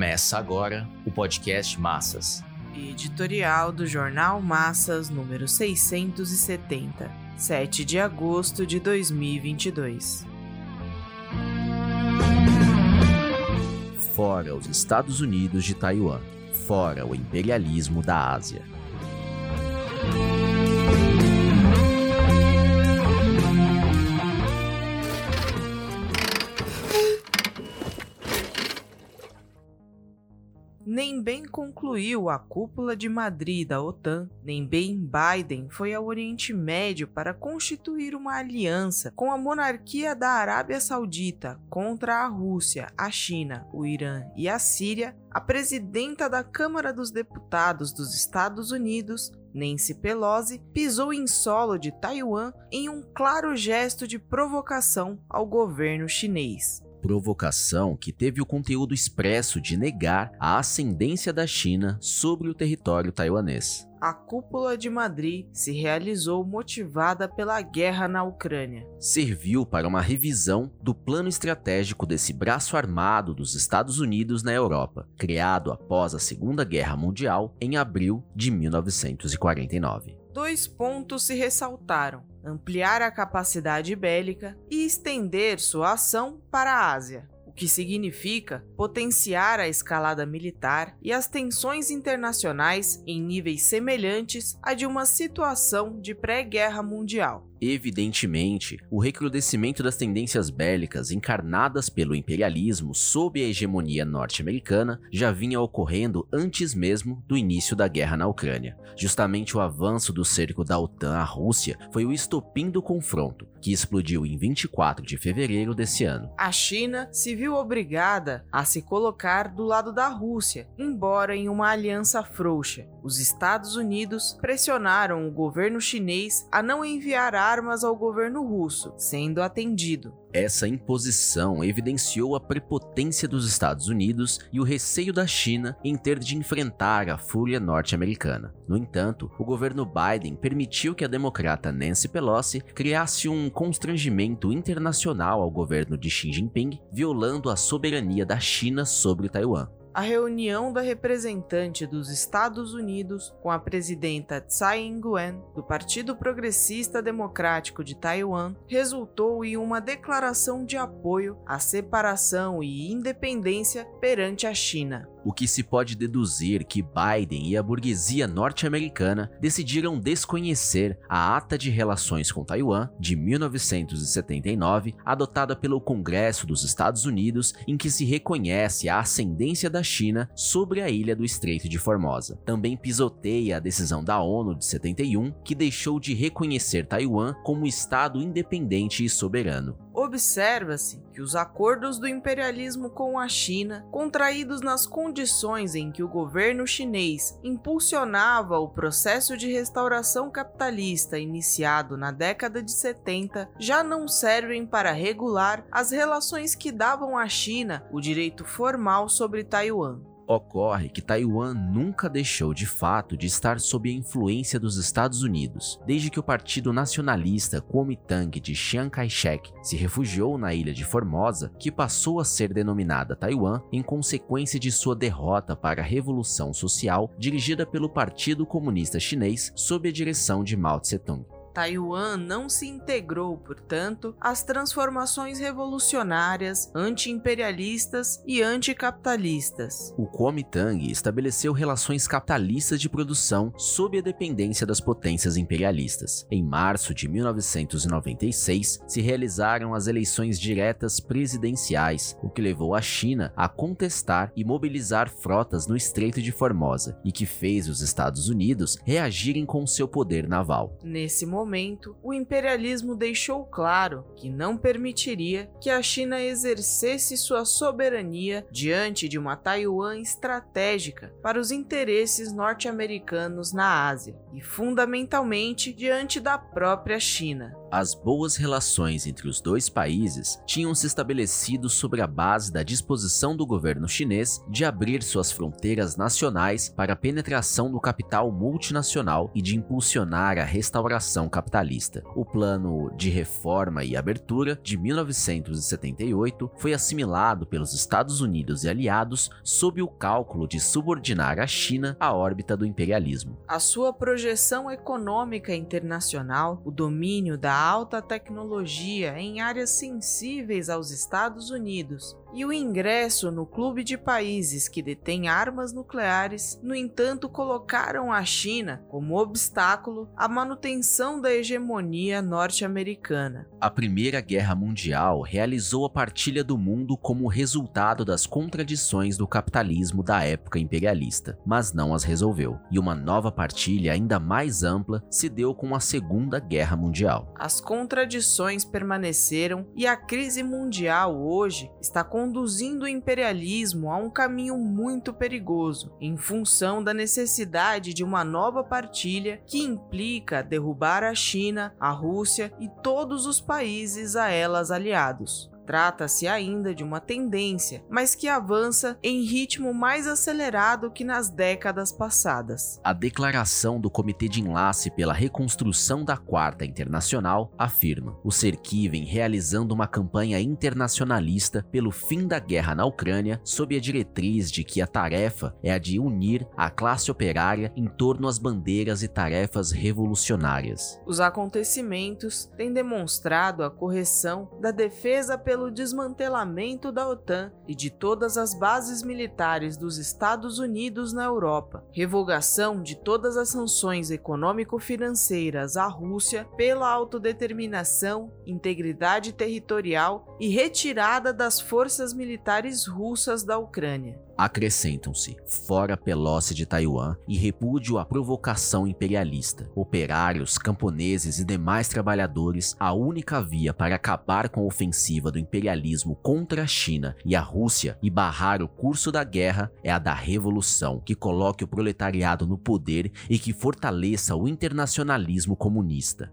Começa agora o podcast Massas. Editorial do Jornal Massas, número 670, 7 de agosto de 2022. Fora os Estados Unidos de Taiwan. Fora o imperialismo da Ásia. Nem bem concluiu a cúpula de Madrid da OTAN, nem bem Biden foi ao Oriente Médio para constituir uma aliança com a monarquia da Arábia Saudita contra a Rússia, a China, o Irã e a Síria, a presidenta da Câmara dos Deputados dos Estados Unidos, Nancy Pelosi, pisou em solo de Taiwan em um claro gesto de provocação ao governo chinês provocação que teve o conteúdo expresso de negar a ascendência da China sobre o território taiwanês. A cúpula de Madrid se realizou motivada pela guerra na Ucrânia. Serviu para uma revisão do plano estratégico desse braço armado dos Estados Unidos na Europa, criado após a Segunda Guerra Mundial em abril de 1949 dois pontos se ressaltaram: ampliar a capacidade bélica e estender sua ação para a Ásia que significa potenciar a escalada militar e as tensões internacionais em níveis semelhantes a de uma situação de pré-guerra mundial. Evidentemente, o recrudescimento das tendências bélicas encarnadas pelo imperialismo sob a hegemonia norte-americana já vinha ocorrendo antes mesmo do início da guerra na Ucrânia. Justamente o avanço do cerco da OTAN à Rússia foi o estopim do confronto, que explodiu em 24 de fevereiro desse ano. A China se viu obrigada a se colocar do lado da Rússia, embora em uma aliança frouxa. Os Estados Unidos pressionaram o governo chinês a não enviar armas ao governo russo, sendo atendido. Essa imposição evidenciou a prepotência dos Estados Unidos e o receio da China em ter de enfrentar a fúria norte-americana. No entanto, o governo Biden permitiu que a democrata Nancy Pelosi criasse um constrangimento internacional ao governo de Xi Jinping, violando a soberania da China sobre Taiwan a reunião da representante dos Estados Unidos com a presidenta Tsai Ing-wen do Partido Progressista Democrático de Taiwan resultou em uma declaração de apoio à separação e independência perante a China o que se pode deduzir que Biden e a burguesia norte-americana decidiram desconhecer a Ata de Relações com Taiwan de 1979, adotada pelo Congresso dos Estados Unidos, em que se reconhece a ascendência da China sobre a ilha do Estreito de Formosa. Também pisoteia a decisão da ONU de 71, que deixou de reconhecer Taiwan como Estado independente e soberano. Observa-se que os acordos do imperialismo com a China, contraídos nas condições em que o governo chinês impulsionava o processo de restauração capitalista iniciado na década de 70, já não servem para regular as relações que davam à China o direito formal sobre Taiwan. Ocorre que Taiwan nunca deixou de fato de estar sob a influência dos Estados Unidos, desde que o Partido Nacionalista Kuomintang de Chiang Kai-shek se refugiou na ilha de Formosa, que passou a ser denominada Taiwan em consequência de sua derrota para a Revolução Social dirigida pelo Partido Comunista Chinês sob a direção de Mao Tse-tung. Taiwan não se integrou, portanto, às transformações revolucionárias, anti-imperialistas e anticapitalistas. O Kuomintang estabeleceu relações capitalistas de produção sob a dependência das potências imperialistas. Em março de 1996, se realizaram as eleições diretas presidenciais, o que levou a China a contestar e mobilizar frotas no Estreito de Formosa e que fez os Estados Unidos reagirem com seu poder naval. Nesse momento, momento, o imperialismo deixou claro que não permitiria que a China exercesse sua soberania diante de uma Taiwan estratégica para os interesses norte-americanos na Ásia e, fundamentalmente, diante da própria China. As boas relações entre os dois países tinham se estabelecido sobre a base da disposição do governo chinês de abrir suas fronteiras nacionais para a penetração do capital multinacional e de impulsionar a restauração capitalista. O plano de reforma e abertura de 1978 foi assimilado pelos Estados Unidos e aliados sob o cálculo de subordinar a China à órbita do imperialismo. A sua projeção econômica internacional, o domínio da alta tecnologia em áreas sensíveis aos Estados Unidos e o ingresso no clube de países que detêm armas nucleares, no entanto, colocaram a China como obstáculo à manutenção da hegemonia norte-americana. A Primeira Guerra Mundial realizou a partilha do mundo como resultado das contradições do capitalismo da época imperialista, mas não as resolveu, e uma nova partilha ainda mais ampla se deu com a Segunda Guerra Mundial. As contradições permaneceram e a crise mundial hoje está conduzindo o imperialismo a um caminho muito perigoso, em função da necessidade de uma nova partilha que implica derrubar a China, a Rússia e todos os países a elas aliados. Trata-se ainda de uma tendência, mas que avança em ritmo mais acelerado que nas décadas passadas. A declaração do Comitê de Enlace pela Reconstrução da Quarta Internacional afirma: o CERQI vem realizando uma campanha internacionalista pelo fim da guerra na Ucrânia sob a diretriz de que a tarefa é a de unir a classe operária em torno às bandeiras e tarefas revolucionárias. Os acontecimentos têm demonstrado a correção da defesa pelo pelo desmantelamento da OTAN e de todas as bases militares dos Estados Unidos na Europa, revogação de todas as sanções econômico-financeiras à Rússia pela autodeterminação, integridade territorial e retirada das forças militares russas da Ucrânia. Acrescentam-se fora Pelosi de Taiwan e repúdio à provocação imperialista. Operários, camponeses e demais trabalhadores, a única via para acabar com a ofensiva do imperialismo contra a China e a Rússia e barrar o curso da guerra é a da revolução, que coloque o proletariado no poder e que fortaleça o internacionalismo comunista.